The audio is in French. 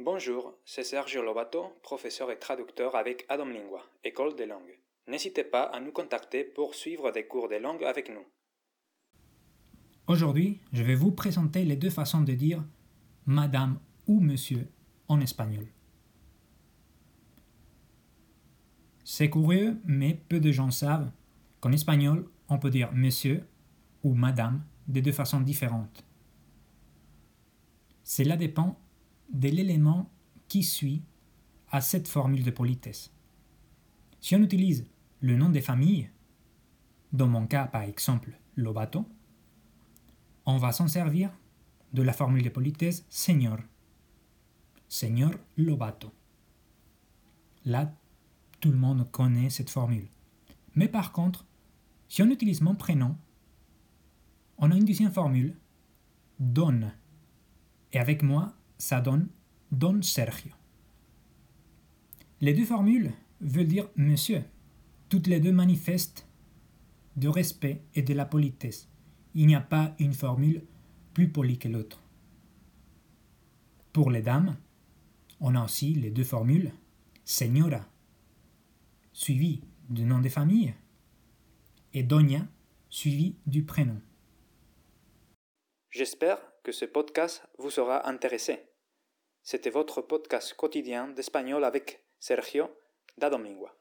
Bonjour, c'est Sergio Lobato, professeur et traducteur avec Adam Lingua, École des langues. N'hésitez pas à nous contacter pour suivre des cours de langue avec nous. Aujourd'hui, je vais vous présenter les deux façons de dire madame ou monsieur en espagnol. C'est curieux, mais peu de gens savent qu'en espagnol, on peut dire monsieur ou madame de deux façons différentes. Cela dépend de l'élément qui suit à cette formule de politesse. Si on utilise le nom des familles, dans mon cas par exemple Lobato, on va s'en servir de la formule de politesse Señor. Señor Lobato. Là, tout le monde connaît cette formule. Mais par contre, si on utilise mon prénom, on a une deuxième formule, Don. Et avec moi, ça donne Don Sergio. Les deux formules veulent dire monsieur. Toutes les deux manifestent de respect et de la politesse. Il n'y a pas une formule plus polie que l'autre. Pour les dames, on a aussi les deux formules señora, suivi du nom de famille, et doña, suivi du prénom. J'espère que ce podcast vous sera intéressé. C'était votre podcast quotidien d'espagnol avec Sergio da Domingua.